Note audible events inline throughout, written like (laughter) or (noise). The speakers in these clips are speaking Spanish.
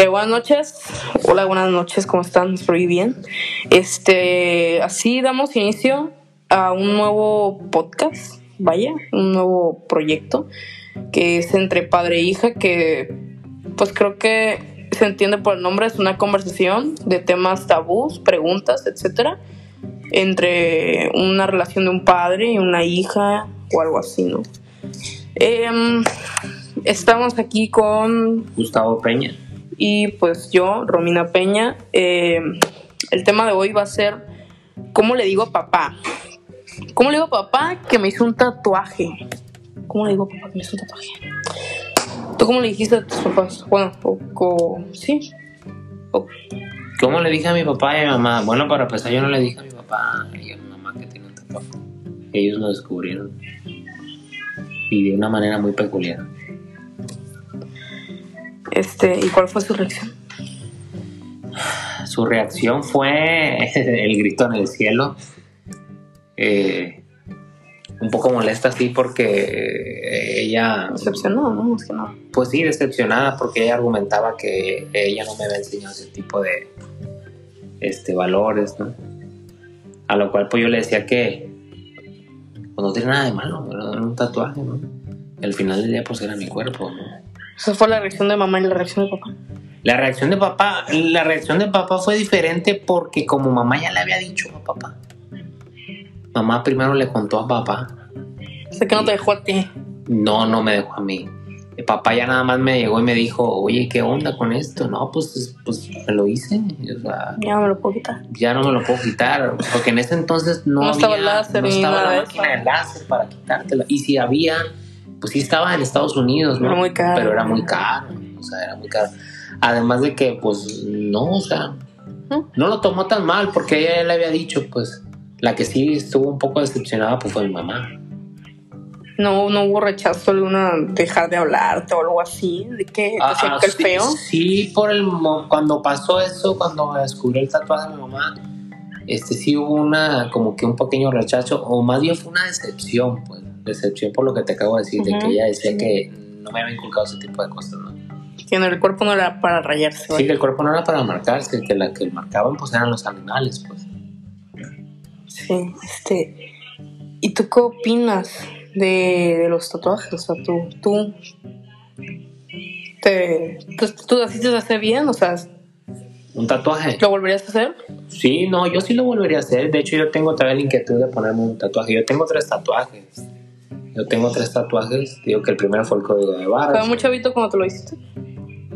Este, buenas noches. Hola, buenas noches, ¿cómo están? Espero bien. Este, así damos inicio a un nuevo podcast, vaya, un nuevo proyecto que es entre padre e hija que pues creo que se entiende por el nombre, es una conversación de temas tabús, preguntas, etcétera, entre una relación de un padre y una hija o algo así, ¿no? Em, estamos aquí con Gustavo Peña. Y pues yo, Romina Peña. Eh, el tema de hoy va a ser ¿Cómo le digo a papá? ¿Cómo le digo a papá que me hizo un tatuaje? ¿Cómo le digo a papá que me hizo un tatuaje? ¿Tú cómo le dijiste a tus papás? Bueno, poco... Sí. ¿Cómo le dije a mi papá y a mi mamá? Bueno, para empezar, yo no le dije a mi papá y a mi mamá que tenía un tatuaje. Ellos lo descubrieron. Y de una manera muy peculiar. Este, ¿y cuál fue su reacción? Su reacción fue (laughs) el grito en el cielo. Eh, un poco molesta, sí, porque ella, Decepcionado, ¿no? Que pues sí, decepcionada, porque ella argumentaba que ella no me había enseñado ese tipo de este, valores, ¿no? A lo cual, pues yo le decía que pues, no tiene nada de malo. Era un tatuaje, ¿no? Al final del día, pues era mi cuerpo, ¿no? Esa fue la reacción de mamá y la reacción de papá. La reacción de papá, la reacción de papá fue diferente porque como mamá ya le había dicho a papá. Mamá primero le contó a papá. Sé que no te dejó a ti. No, no me dejó a mí. El papá ya nada más me llegó y me dijo, oye, ¿qué onda con esto? No, pues, pues me lo hice. O sea, Ya me lo puedo quitar. ya no me lo puedo quitar. Porque en ese entonces no, No estaba había- láser no estaba la máquina de láser para quitártelo. Y si había, pues sí estaba en Estados Unidos, ¿no? Era muy caro. Pero era muy caro. O sea, era muy caro. Además de que, pues, no, o sea, no lo tomó tan mal porque ella ya le había dicho, pues, la que sí estuvo un poco decepcionada, pues fue mi mamá. No, no hubo rechazo de una dejar de hablarte o algo así, de que Ah, ah, sí, feo. Sí, por el cuando pasó eso, cuando descubrí el tatuaje de mi mamá, este sí hubo una como que un pequeño rechazo o más bien fue una decepción, pues, decepción por lo que te acabo de decir, de Ujú, que ella decía sí. que no me había inculcado ese tipo de cosas, ¿no? Que en el cuerpo no era para rayarse. Sí, que el cuerpo no era para marcarse, que la que marcaban pues eran los animales, pues. Sí, este. ¿Y tú qué opinas de, de los tatuajes? O sea, tú, tú. Te, pues, tú así te hace bien, o sea, Un tatuaje. ¿lo volverías a hacer? Sí, no, yo sí lo volvería a hacer. De hecho, yo tengo todavía la inquietud de ponerme un tatuaje. Yo tengo tres tatuajes. Yo tengo tres tatuajes. Digo que el primero fue el código de barras. ¿Fue muy chavito cuando te lo hiciste?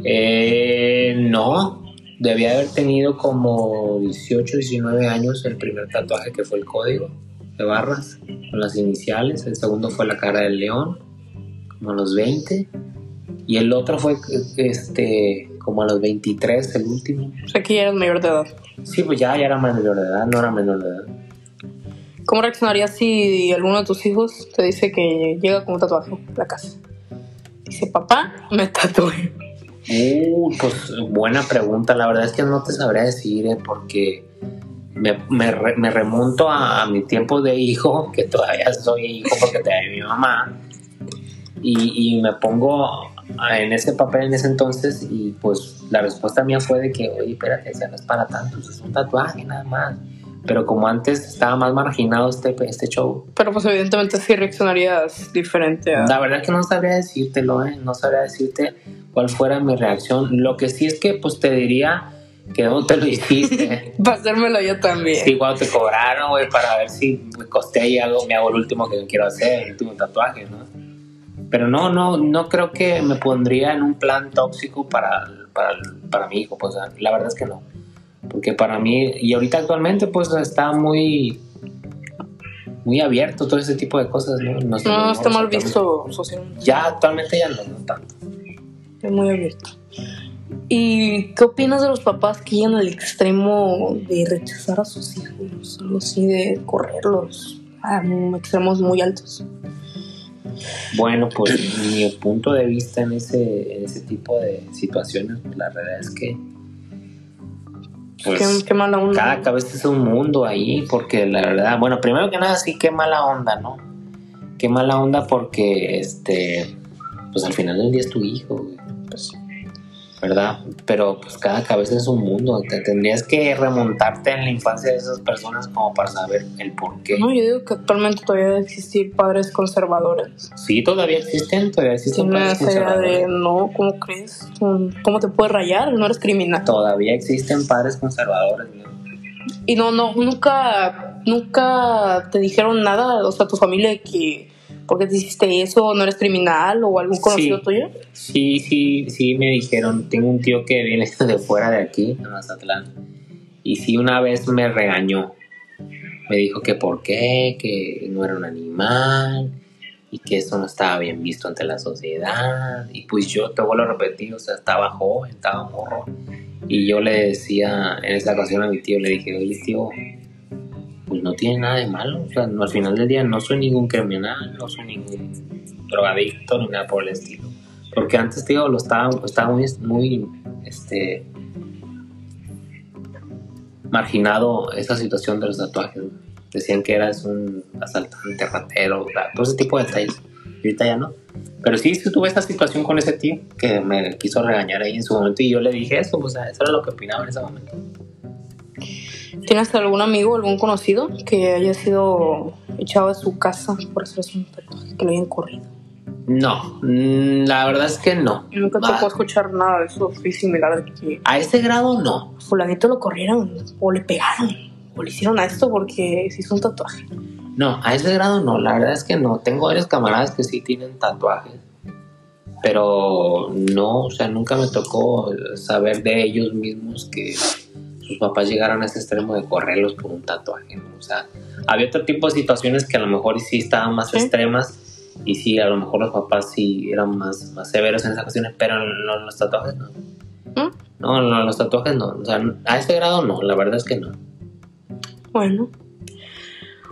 Eh, no, debía haber tenido como 18, 19 años el primer tatuaje que fue el código de barras con las iniciales. El segundo fue la cara del león, como a los 20. Y el otro fue este como a los 23, el último. O sea, que ya eres mayor de edad. Sí, pues ya, ya era mayor de edad, no era menor de edad. ¿Cómo reaccionarías si alguno de tus hijos te dice que llega con un tatuaje a la casa? Dice, papá, me tatué. Uh, pues buena pregunta. La verdad es que no te sabría decir, eh, porque me, me me remonto a, a mi tiempo de hijo, que todavía soy hijo porque tenía mi mamá, y, y me pongo en ese papel en ese entonces, y pues la respuesta mía fue de que, oye, espérate, no es para tanto, es un tatuaje nada más. Pero como antes estaba más marginado este, este show, Pero pues evidentemente sí reaccionarías diferente a... la verdad que no sabría decírtelo, ¿eh? No sabría decirte cuál fuera mi reacción. Lo que sí es que, pues, te diría que no te lo hiciste. (laughs) Para hacérmelo yo también. sí, cuando te cobraron, güey, para ver si me costé y hago, me hago el último que quiero hacer, el último tatuaje, ¿no? Pero no, no, no creo que me pondría en un plan tóxico para, para, para mi hijo, pues, la verdad es que no. Porque para mí, y ahorita actualmente, pues, está muy... Muy abierto todo ese tipo de cosas, ¿no? No, No, está mal visto socialmente. ya actualmente ya no, no tanto. Es muy abierto. ¿Y qué opinas de los papás que llegan al extremo de rechazar a sus hijos? Algo así de correrlos a extremos muy altos. Bueno, pues mi punto de vista en ese, en ese tipo de situaciones, la verdad es que pues, qué, qué mala onda. cada cabeza es un mundo ahí, porque la verdad, bueno, primero que nada sí, qué mala onda, ¿no? Qué mala onda porque, este, pues al final del día es tu hijo, güey. Pues, ¿verdad? Pero pues cada cabeza es un mundo. Te tendrías que remontarte en la infancia de esas personas como para saber el por qué. No, yo digo que actualmente todavía debe existir padres conservadores. Sí, todavía existen, todavía existen padres idea de, conservadores. no, ¿cómo crees? ¿Cómo te puedes rayar? No eres criminal. Todavía existen padres conservadores. ¿no? Y no, no, nunca, nunca te dijeron nada, o sea, tu familia, que, ¿por qué te hiciste eso? ¿No eres criminal o algún conocido Sí. tuyo? Sí, sí, sí, me dijeron. Tengo un tío que viene (laughs) de fuera de aquí, de Mazatlán. Y sí, una vez me regañó. Me dijo que por qué, que no era un animal y que eso no estaba bien visto ante la sociedad. Y pues yo te vuelvo a repetir, o sea, estaba joven, estaba morro. Y yo le decía en esa ocasión a mi tío, le dije, oye tío, pues no tiene nada de malo. O sea, al final del día no soy ningún criminal, no soy ningún drogadicto ni nada por el estilo. Porque antes, tío, lo estaba, estaba muy, muy, este, marginado esa situación de los tatuajes. Decían que eras un asaltante, ratero, todo ese tipo de detalles. Y ahorita ya no. Pero sí, sí tuve esa situación con ese tío que me quiso regañar ahí en su momento y yo le dije eso, o sea, eso era lo que opinaba en ese momento. ¿Tienes algún amigo, algún conocido que haya sido echado de su casa por hacerse un tatuaje, que lo hayan corrido? No, mm, la verdad es que no. Nunca te puedo escuchar nada de eso, fui similar que A ese grado no. fulanito lo corrieron o le pegaron o le hicieron a esto porque se hizo un tatuaje. No, a ese grado no, la verdad es que no. Tengo varios camaradas que sí tienen tatuajes, pero no, o sea, nunca me tocó saber de ellos mismos que sus papás llegaron a ese extremo de correrlos por un tatuaje, ¿no? O sea, había otro tipo de situaciones que a lo mejor sí estaban más Sí. extremas y sí, a lo mejor los papás sí eran más, más severos en esas ocasiones, pero en los, los tatuajes no. ¿Mm? No, los tatuajes no. O sea, a ese grado no, la verdad es que no. Bueno.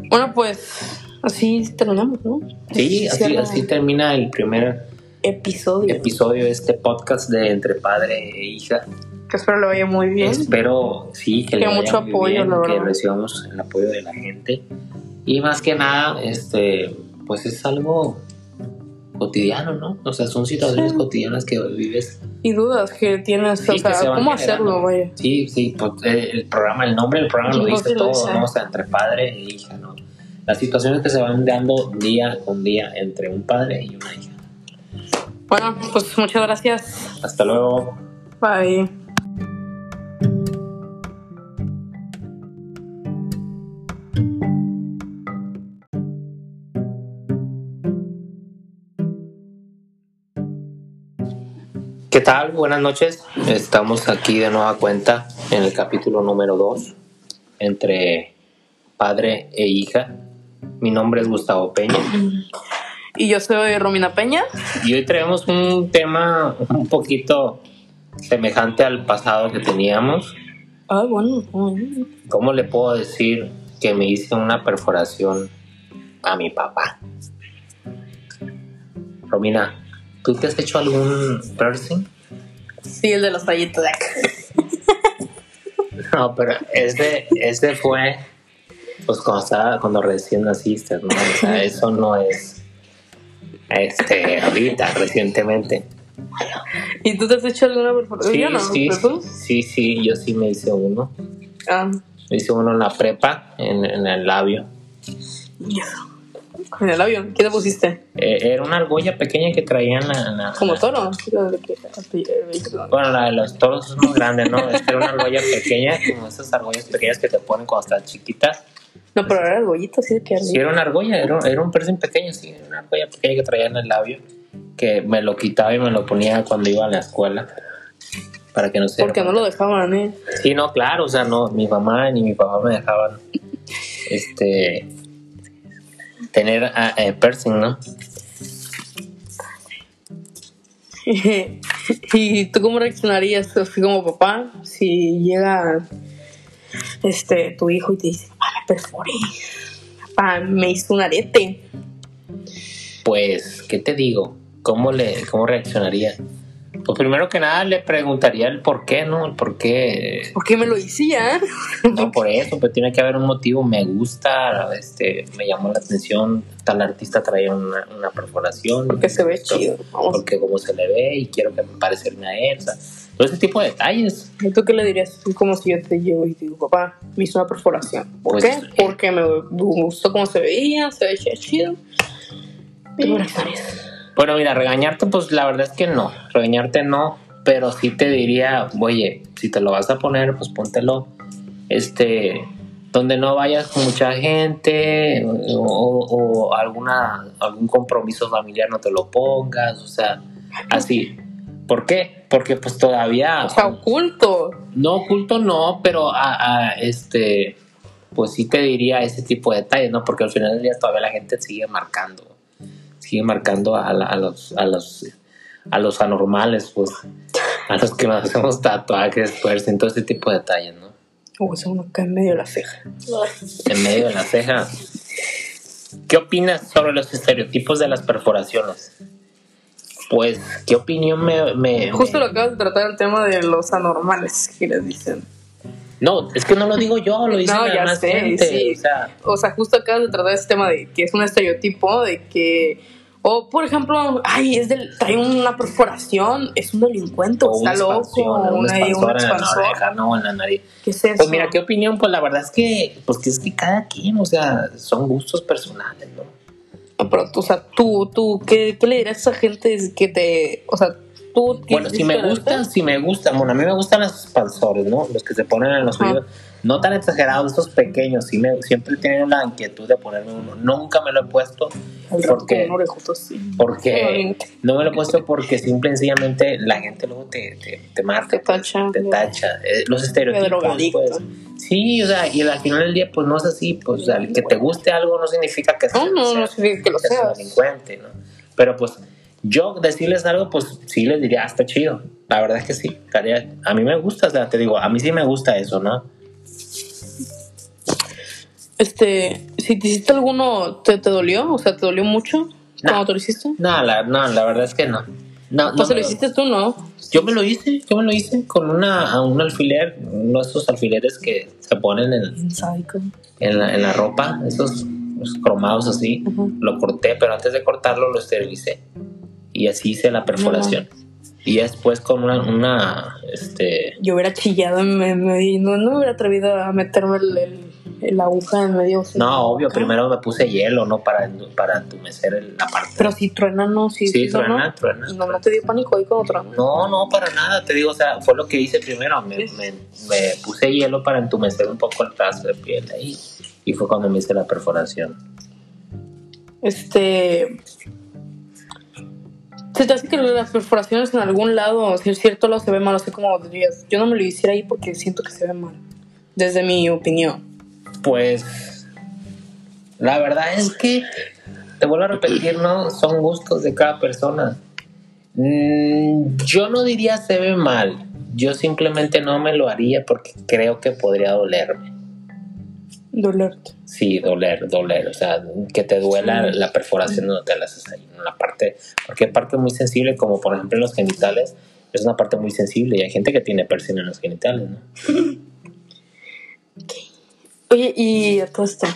Bueno, pues así terminamos, ¿no? Sí, así termina el primer Episodio. episodio de este podcast de Entre Padre e Hija. Que espero le vaya muy bien. Espero, sí, que le Que vaya mucho muy apoyo, bien, la que verdad. recibamos el apoyo de la gente. Y más que nada, este, pues es algo cotidiano, ¿no? O sea, son situaciones Sí. cotidianas que vives. Y dudas que tienes, Sí, o que sea, se ¿cómo hacerlo, vaya? Sí, sí, pues, eh, el programa, el nombre del programa lo dice todo, sí. ¿no? O sea, entre padre e hija, ¿no? Las situaciones que se van dando día con día entre un padre y una hija. Bueno, pues muchas gracias. Hasta luego. Bye. Tal? Buenas noches. Estamos aquí de nueva cuenta en el capítulo número 2 entre padre e hija. Mi nombre es Gustavo Peña Y yo soy Romina Peña. y hoy traemos un tema un poquito semejante al pasado que teníamos. Ah, bueno. bueno. ¿Cómo le puedo decir que me hice una perforación a mi papá? Romina, ¿tú te has hecho algún piercing? Sí, el de los tallitos de acá. (laughs) No, pero ese, ese fue pues cuando estaba, cuando recién naciste, ¿no? O sea, (laughs) eso no es este ahorita, recientemente. ¿Y tú te has hecho alguna perforación? Sí, no, sí, sí, sí, yo sí me hice uno. Ah, Me hice uno en la prepa, en, en el labio. y En el avión, ¿qué te pusiste? Eh, era una argolla pequeña que traían la, la- Como toro. La Bueno, la de los toros es más grande, ¿no? Esta era una argolla pequeña, como esas argollas pequeñas que te ponen cuando estás chiquita. No, pero era argollito, de que Sí, era una argolla, era, era un piercing pequeño, sí, era una argolla pequeña que traía en el labio, que me lo quitaba y me lo ponía cuando iba a la escuela, para que no se... Porque no lo dejaban, ¿eh? Sí, no, claro, o sea, no, mi mamá ni mi papá me dejaban, este, tener ah, eh, piercing, ¿no? (laughs) ¿Y tú cómo reaccionarías así como papá si llega este tu hijo y te dice, papá, me perforé, papá, me hizo un arete? Pues, ¿qué te digo? ¿Cómo, le, cómo reaccionaría? Pues primero que nada le preguntaría el por qué, ¿no? El por qué ¿Por qué me lo hicía? (laughs) No por eso, pero tiene que haber un motivo. Me gusta, este, me llamó la atención. Tal artista traía una, una perforación. Porque se ve chido. Vamos. Porque como se le ve y quiero que me parecerme a él. o sea, todo ese tipo de detalles. ¿Y tú qué le dirías? Como si yo te llevo y te digo, papá, me hizo una perforación. ¿Por Pues, qué? eh. Porque me gustó cómo se veía, se veía chido. ¿Tú qué harías? Bueno, mira, regañarte, pues la verdad es que no. Regañarte no, pero sí te diría, oye, si te lo vas a poner, pues póntelo, este, donde no vayas con mucha gente o, o alguna algún compromiso familiar no te lo pongas, o sea, así. ¿Por qué? Porque pues todavía O sea, oculto. no oculto no, pero a, a, este pues sí te diría ese tipo de detalles, ¿no? Porque al final del día todavía la gente sigue marcando, sigue marcando a, la- a los a los a los anormales, pues a los que nos hacemos tatuajes, en todo ese tipo de detalles, ¿no? O sea, uno cae en medio de la ceja. En medio de la ceja. ¿Qué opinas sobre los estereotipos de las perforaciones? Pues, ¿qué opinión me, me- Justo me- lo acabas de tratar el tema de los anormales que les dicen. No, es que no lo digo yo, lo (laughs) dice No, ya demás sé, gente, sí. o sea, O sea, justo acabas de tratar ese tema de que es un estereotipo de que. O, por ejemplo, ay, es del, trae una perforación, es un delincuente, o está una loco, una, una un expansor en la expansor. oreja, no en la nariz. ¿Qué es eso? Pues mira, ¿qué opinión? Pues la verdad es que, pues que es que cada quien, o sea, son gustos personales, ¿no? No, Pero, o sea, tú, tú, ¿qué, qué le dirías a esa gente que te. O sea, tú. Bueno, si me gustan, si me gustan, bueno, a mí me gustan los expansores, ¿no? Los que se ponen en los Ajá. oídos, no tan exagerados, esos pequeños, sí me, siempre tenido la inquietud de ponerme uno. Nunca me lo he puesto El porque, orejoto así. porque no me lo he puesto porque simple y sencillamente la gente luego te, te, te marca, Te tacha. te tacha. Eh, los estereotipos, pues. Sí, o sea, y al final del día, pues no es así, pues o sea, que te guste algo no significa que No, no, no seas- significa que lo seas un seas. delincuente, ¿no? Pero pues yo decirles algo, pues sí les diría, ah, está chido. La verdad es que sí. estaría- A mí me gusta, o sea, te digo, a mí sí me gusta eso, ¿no? Este, si te hiciste alguno, ¿te, te dolió? O sea, ¿te dolió mucho cuando te lo hiciste? No, la, no, la verdad es que no. No, no Pues se me- lo hiciste tú, ¿no? Yo me lo hice, yo me lo hice con una, un alfiler, uno de esos alfileres que se ponen en, en, la, en la ropa, esos los cromados así. Lo corté, pero antes de cortarlo lo esterilicé. Y así hice la perforación. Y después con una, una este, Yo hubiera chillado en me- medio, no, no me hubiera atrevido a meterme el, el- el aguja en medio. No, obvio, primero me puse hielo, ¿no? Para, para entumecer el- la parte. Pero si truena, no, si Sí, no, truena, no. truena. No, no te dio pánico ahí truena. No, no, para nada, te digo, o sea, fue lo que hice primero. Me, me- me puse hielo para entumecer un poco el pedazo de piel ahí. Y fue cuando me hice la perforación. Este. ¿Se te hace que las perforaciones en algún lado, si es cierto, lo se ve mal? O sea, como dirías, yo no me lo hiciera ahí porque siento que se ve mal. Desde mi opinión. Pues la verdad es que, te vuelvo a repetir, ¿no? Son gustos de cada persona. Mm, yo no diría se ve mal. Yo simplemente no me lo haría porque creo que podría dolerme. Dolerte. Sí, doler, doler. O sea, que te duela Sí. la perforación no te la haces ahí. En la parte, porque hay parte muy sensible, como por ejemplo en los genitales, es una parte muy sensible y hay gente que tiene piercing en los genitales, ¿no? (laughs) Oye, y a todo esto,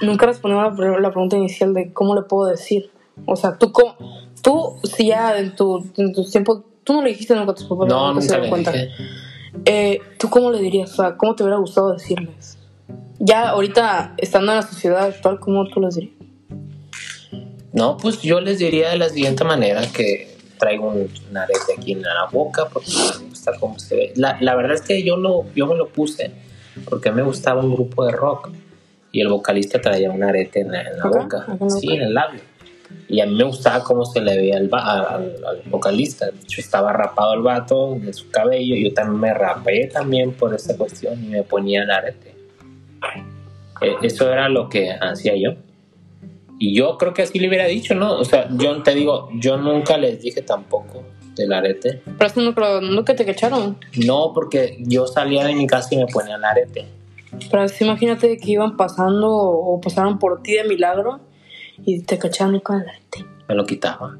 nunca respondió la, pre- la pregunta inicial de cómo le puedo decir. O sea, tú, cómo, tú si ya en tu, en tus tiempos, tú no le dijiste nunca a tus papás, No, nunca se dieron dije. Eh, ¿Tú cómo le dirías? O sea, ¿cómo te hubiera gustado decirles? Ya ahorita, estando en la sociedad actual, ¿cómo tú les dirías? No, pues yo les diría de la siguiente manera que traigo un, un arete aquí en la boca porque me gusta cómo se ve. La, la verdad es que yo, lo, yo me lo puse porque me gustaba un grupo de rock y el vocalista traía un arete en la, en la Acá, boca, sí, en el labio. Y a mí me gustaba cómo se le veía al, al, al vocalista. De hecho, estaba rapado el vato de su cabello. Yo también me rapé también por esa cuestión y me ponía el arete. Eh, eso era lo que hacía yo. Y yo creo que así le hubiera dicho, ¿no? O sea, yo te digo, yo nunca les dije tampoco del arete. Pero eso nunca, lo- nunca te cacharon. No, porque yo salía de mi casa y me ponía el arete. Pero así imagínate que iban pasando o pasaron por ti de milagro y te cacharon con el arete. Me lo quitaba.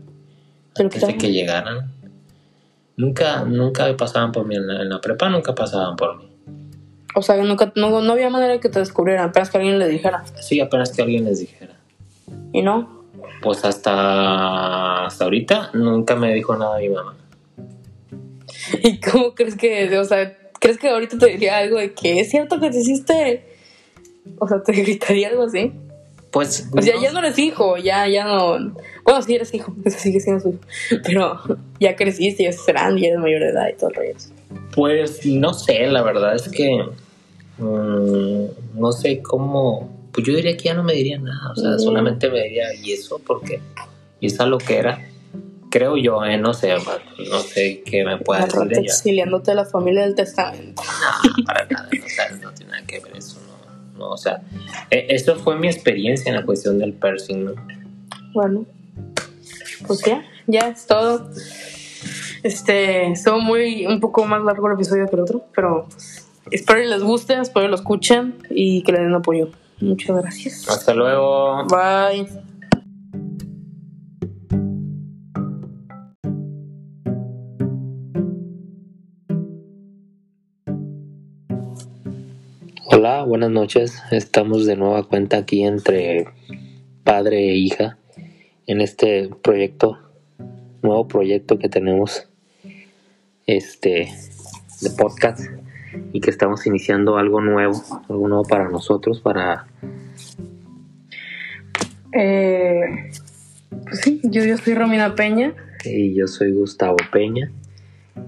Te lo Antes de quitaron. que llegaran. Nunca, nunca pasaban por mí en la, en la prepa, nunca pasaban por mí. O sea, nunca, no, no había manera de que te descubrieran, apenas que alguien le dijera. Sí, apenas que alguien les dijera. Y no. Pues hasta, hasta ahorita nunca me dijo nada mi mamá. (laughs) ¿Y cómo crees que, o sea, crees que ahorita te diría algo de que es cierto que te hiciste, o sea, te (laughs) gritaría algo así? Pues. O sea, ya no eres hijo, ya, ya no. Bueno, sí eres hijo, (laughs) eso sigue siendo su hijo. Pero ya creciste, ya serán, ya eres mayor de edad y todo el rollo. Pues no sé, la verdad es que. mm, no sé cómo. Pues yo diría que ya no me diría nada. O sea, solamente me diría, ¿y eso? Porque. ¿Y esa lo que era? Creo yo, ¿eh? No sé, no sé qué me pueda decir de ella. exiliándote de la familia del testamento. No, para nada, o sea, no tiene nada que ver eso, no, no, o sea, eh, esto fue mi experiencia en la cuestión del piercing, ¿no? Bueno, pues ya, ya es todo. Este, estuvo muy, un poco más largo el episodio que el otro, pero pues, espero que les guste, espero que lo escuchen y que le den apoyo. Muchas gracias. Hasta luego. Bye. Hola, buenas noches. Estamos de nueva cuenta aquí entre padre e hija en este proyecto, nuevo proyecto que tenemos este de podcast y que estamos iniciando algo nuevo, algo nuevo para nosotros, para Eh, pues sí, yo, yo soy Romina Peña. y yo soy Gustavo Peña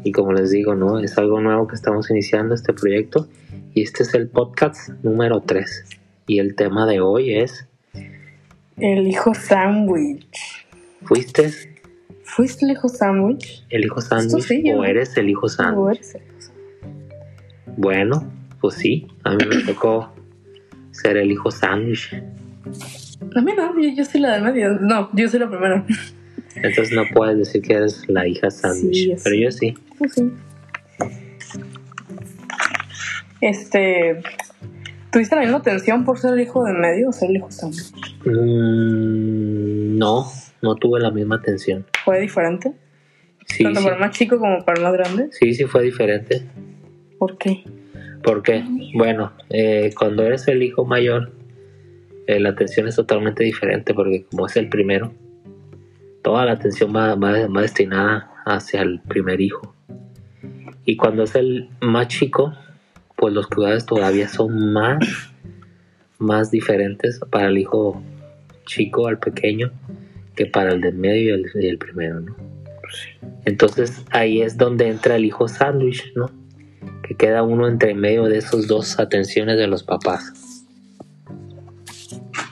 y como les digo, ¿no? Es algo nuevo que estamos iniciando este proyecto y este es el podcast número 3 y el tema de hoy es El hijo sándwich. ¿fuiste ¿Fuiste el hijo sándwich? el hijo sándwich sí, o eres el hijo ¿O sándwich? Bueno, pues sí, a mí me tocó ser el hijo sándwich. A mí no, yo, yo soy la del medio. No, yo soy la primera. Entonces no puedes decir que eres la hija sándwich, Sí, pero yo sí. Pues sí. Este. ¿Tuviste la misma atención por ser el hijo de medio o ser el hijo sándwich? Mm, no, no tuve la misma atención. ¿Fue diferente? Sí, Tanto sí, para el más chico como para el más grande. sí, sí fue diferente. ¿Por qué? Porque, bueno, eh, cuando eres el hijo mayor, eh, la atención es totalmente diferente porque como es el primero, toda la atención va, va- va destinada hacia el primer hijo. Y cuando es el más chico, pues los cuidados todavía son más, más diferentes para el hijo chico, al pequeño, que para el del medio y el, y el primero, ¿no? Entonces ahí es donde entra el hijo sándwich, ¿no? Que queda uno entre medio de esos dos atenciones de los papás.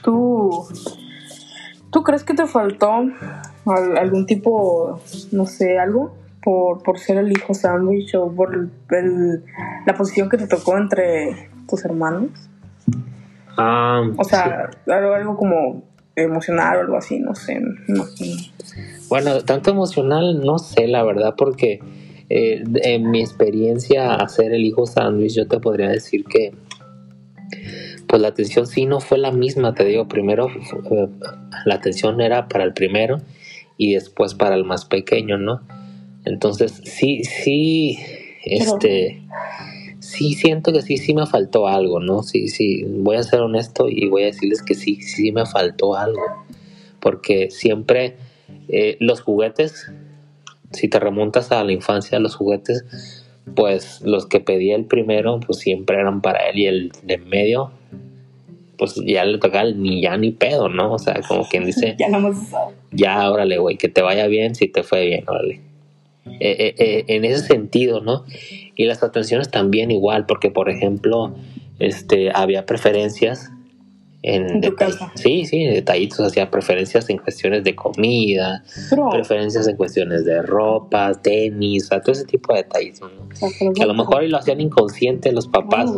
¿Tú, ¿Tú crees que te faltó al- algún tipo, no sé, algo? Por, por ser el hijo sándwich o por el- la posición que te tocó entre tus hermanos. Ah, O sea, algo, algo como emocional o algo así, no sé, me imagino. sí. bueno, tanto emocional no sé, la verdad, porque eh, en mi experiencia hacer el hijo sándwich, yo te podría decir que pues la atención sí no fue la misma, te digo, primero eh, la atención era para el primero y después para el más pequeño, ¿no? Entonces sí, sí, este, sí siento que sí, sí me faltó algo, ¿no? Sí, sí, voy a ser honesto y voy a decirles que sí, sí me faltó algo, porque siempre eh, los juguetes, si te remontas a la infancia, los juguetes, pues los que pedía el primero, pues siempre eran para él y el de en medio, pues ya le tocaba ni ya ni pedo, ¿no? O sea, como quien dice, (laughs) Ya no más. ya, órale, güey, que te vaya bien si te fue bien, órale. Eh, eh, eh, en ese sentido, ¿no? Y las atenciones también igual, porque por ejemplo, este, había preferencias en. Sí, sí, detallitos, hacía preferencias en cuestiones de comida, preferencias en cuestiones de ropa, tenis, o sea, todo ese tipo de detalles, ¿no? o sea, pero- Que a lo mejor lo hacían inconsciente los papás,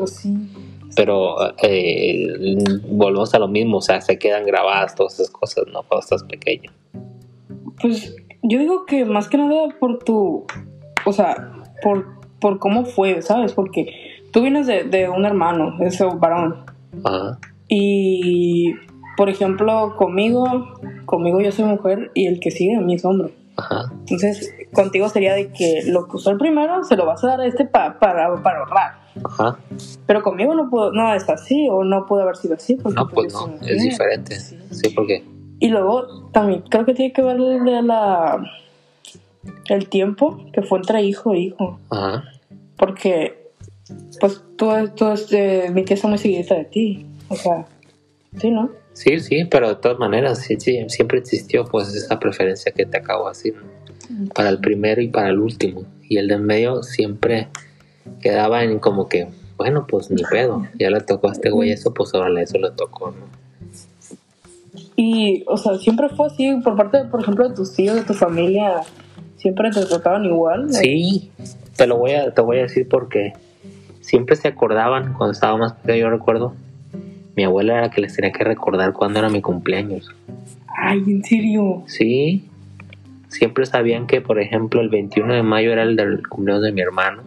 pero eh, volvemos a lo mismo, o sea, se quedan grabadas todas esas cosas, ¿no? Cuando estás pequeño. Pues yo digo que más que nada por tu, o sea, por, por cómo fue, ¿sabes? Porque tú vienes de, de un hermano, ese varón, Ajá. Y por ejemplo, conmigo, conmigo yo soy mujer y el que sigue a mí es hombre. Ajá. Entonces, contigo sería de que lo que usó el primero se lo vas a dar a este pa- para, para ahorrar. Ajá. Pero conmigo no pudo, no es así o no pudo haber sido así. Porque No, pues soy no, es diferente. Sí. Sí, porque. Y luego también creo que tiene que ver de la el tiempo que fue entre hijo e hijo. Ajá. Porque, pues, tú, tú este, mi tía está muy seguidita de ti. O sea, sí, ¿no? Sí, sí, pero de todas maneras, sí, sí, siempre existió pues esa preferencia que te acabo de decir, ¿no? para el primero y para el último. Y el de en medio siempre quedaba en como que, bueno, pues ni pedo, ya le tocó a este güey eso, pues ahora eso le tocó, ¿no? Y, o sea, siempre fue así, por parte, por ejemplo, de tus tíos, de tu familia, siempre te trataban igual. ¿no? Sí, te lo voy a, te voy a decir porque siempre se acordaban cuando estaba más pequeño, yo recuerdo, mi abuela era la que les tenía que recordar cuándo era mi cumpleaños. Ay, ¿en serio? Sí, siempre sabían que, por ejemplo, el 21 de mayo era el del cumpleaños de mi hermano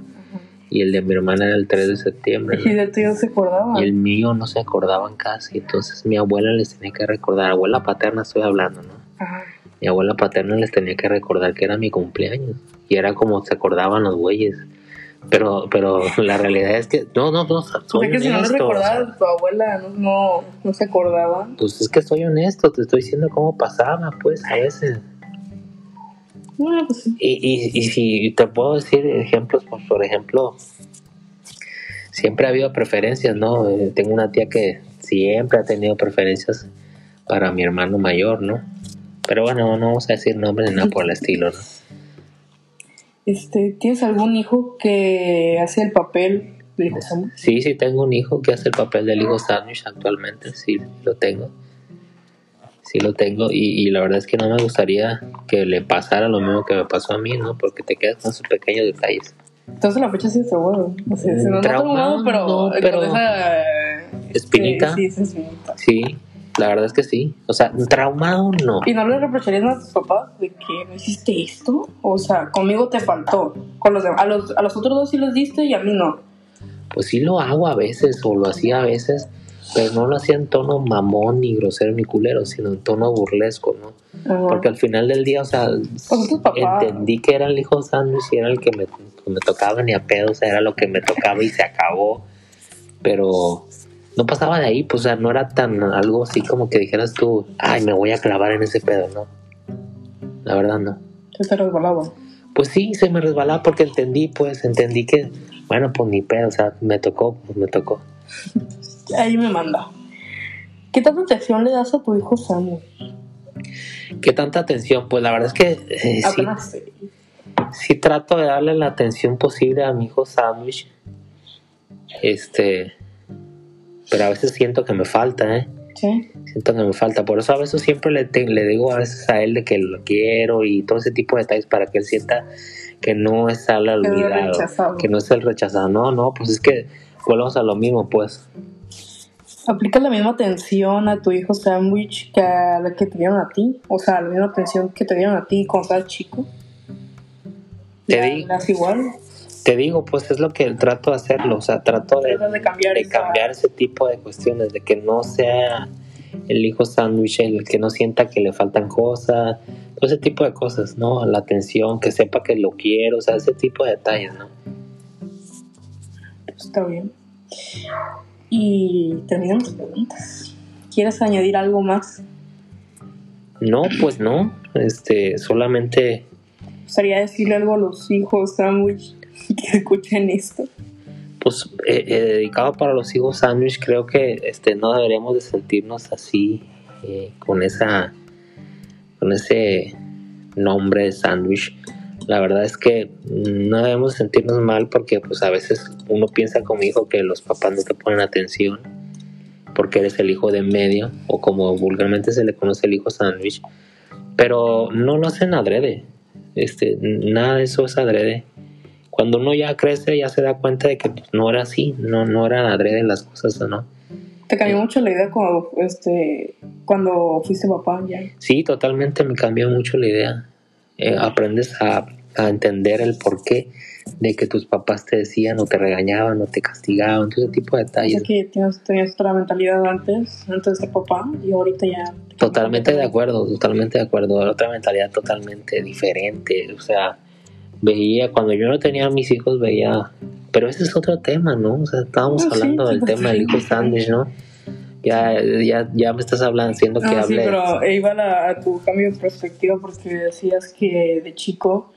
y el de mi hermana era el 3 de septiembre. Y de tuyo se acordaban. Y el mío no se acordaban casi, entonces mi abuela les tenía que recordar, abuela paterna estoy hablando, ¿no? Ajá. Mi abuela paterna les tenía que recordar que era mi cumpleaños y era como se acordaban los güeyes. Pero, pero la realidad es que no, no, no, O soy sea que si no le honesto, o sea, recordabas, tu abuela no, no, no se acordaba. pues es que soy honesto, te estoy diciendo cómo pasaba, pues a veces. Bueno, pues sí. Y, y, y si te puedo decir ejemplos, pues por ejemplo, siempre ha habido preferencias, ¿no? Eh, tengo una tía que siempre ha tenido preferencias para mi hermano mayor, ¿no? Pero bueno, no vamos a decir nombres ni nada por el estilo, ¿no? Este, ¿Tienes algún hijo que hace el papel del hijo Samuel? Sí, sí tengo un hijo que hace el papel del hijo sandwich actualmente, sí lo tengo. Sí lo tengo y, y la verdad es que no me gustaría que le pasara lo mismo que me pasó a mí, ¿no? Porque te quedas con esos pequeños detalles. Entonces la fecha sí está bueno. O sea, se nos pero, no, con pero- esa Espinita. Sí, sí, esa espinita. Sí, la verdad es que sí. O sea, traumado no. ¿Y no le reprocharías a tus papás de que no hiciste esto? O sea, conmigo te faltó. Con los. A los, a los otros dos sí los diste y a mí no. Pues sí lo hago a veces o lo hacía a veces, pero no lo hacía en tono mamón ni grosero ni culero, sino en tono burlesco, ¿no? Porque al final del día, o sea, Pues entendí que era el hijo sándwich y era el que me, pues, me tocaba ni a pedo, o sea, era lo que me tocaba y se acabó. Pero no pasaba de ahí, pues, o sea, no era tan algo así como que dijeras tú, ay, me voy a clavar en ese pedo, ¿no? La verdad, no. Se te resbalaba. Pues sí, se me resbalaba porque entendí, pues, entendí que, bueno, pues ni pedo, o sea, me tocó, pues me tocó. (laughs) Ahí me manda. ¿Qué tanta atención le das a tu hijo Samuel? ¿Qué tanta atención? Pues la verdad es que eh, sí. sí trato de darle la atención posible a mi hijo Sandwich. Este, pero a veces siento que me falta, ¿eh? Sí. Siento que me falta. Por eso a veces siempre le, te- le digo a veces a él de que lo quiero y todo ese tipo de detalles para que él sienta que no es al olvidado, que no es el rechazado. No, no, pues es que volvemos a lo mismo, pues. ¿Aplicas la misma atención a tu hijo Sandwich que a la que te dieron a ti? O sea, la misma atención que te dieron a ti cuando estabas chico. Te ¿La- di- igual? Te digo, pues es lo que trato de hacerlo, o sea, trato de, cambiar de cambiar ese tipo de cuestiones, de que no sea el hijo sándwich el que no sienta que le faltan cosas, todo ese tipo de cosas, ¿no? La atención, que sepa que lo quiero, o sea, ese tipo de detalles, ¿no? Está bien. Y terminamos preguntas. ¿Quieres añadir algo más? No, pues no, este, solamente, Me gustaría decirle algo a los hijos Sandwich (laughs) que escuchen esto. pues, eh, eh, dedicado para los hijos sándwich, creo que, este, no deberíamos de sentirnos así, eh, con esa, con ese nombre de sándwich. La verdad es que no debemos sentirnos mal porque pues a veces uno piensa como hijo que los papás no te ponen atención porque eres el hijo de medio o como vulgarmente se le conoce el hijo sándwich, pero no lo hacen adrede. Este, nada de eso es adrede. Cuando uno ya crece ya se da cuenta de que pues, no era así, no no eran adrede las cosas o no. Te cambió mucho la idea cuando, este, cuando fuiste papá ya. Sí, totalmente me cambió mucho la idea. Eh, aprendes a, a entender el porqué de que tus papás te decían o te regañaban o te castigaban, todo ese tipo de O sea detalles. que tenías, tenías otra mentalidad antes, antes de papá, y ahorita ya. Totalmente de acuerdo, totalmente de acuerdo. Era otra mentalidad totalmente diferente. O sea, veía, cuando yo no tenía a mis hijos, veía. Pero ese es otro tema, ¿no? O sea, estábamos Ah, sí, hablando del tema del hijo sándwich, ¿no? Ya, ya, ya me estás hablando, haciendo que Ah, sí, hable. pero iba a, la- a tu cambio de perspectiva porque decías que de chico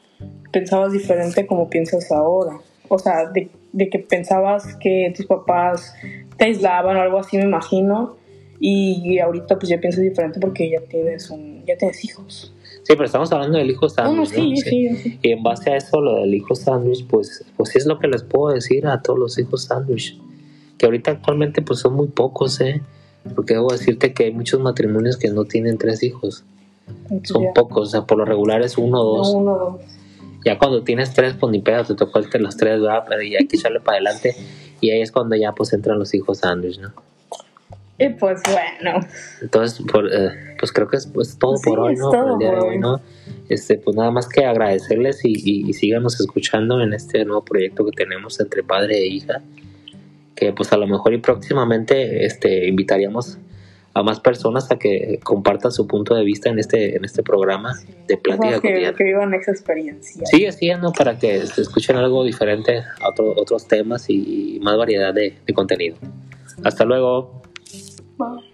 pensabas diferente como piensas ahora. O sea, de, de que pensabas que tus papás te aislaban o algo así, me imagino. Y ahorita pues ya piensas diferente porque ya tienes un, ya tienes hijos. Sí, pero estamos hablando del hijo sándwich. No, sí, ¿no? sí, sí. Y en base a eso, lo del hijo sándwich, pues, pues es lo que les puedo decir a todos los hijos sándwich. Que ahorita actualmente pues son muy pocos, ¿eh? Porque debo decirte que hay muchos matrimonios que no tienen tres hijos. Son ya. pocos, o sea, por lo regular es uno o dos. No, uno, dos. Ya cuando tienes tres, pues ni pedo, te tocó el- los tres, ¿verdad? Pero ya hay que echarle para adelante. Y ahí es cuando ya pues entran los hijos sándwich, ¿no? Y pues bueno, Entonces, por, eh, pues creo que es pues, todo Sí, por hoy, es ¿no? todo Por el día de hoy. ¿no? Este, pues nada más que agradecerles y, y, y síganos escuchando en este nuevo proyecto que tenemos entre padre e hija. Que pues a lo mejor y próximamente este, invitaríamos a más personas a que compartan su punto de vista en este, en este programa de plática que, que vivan esa experiencia. Sigue siendo para que escuchen algo diferente a otro- otros temas y más variedad de, de contenido. Hasta luego. Bye.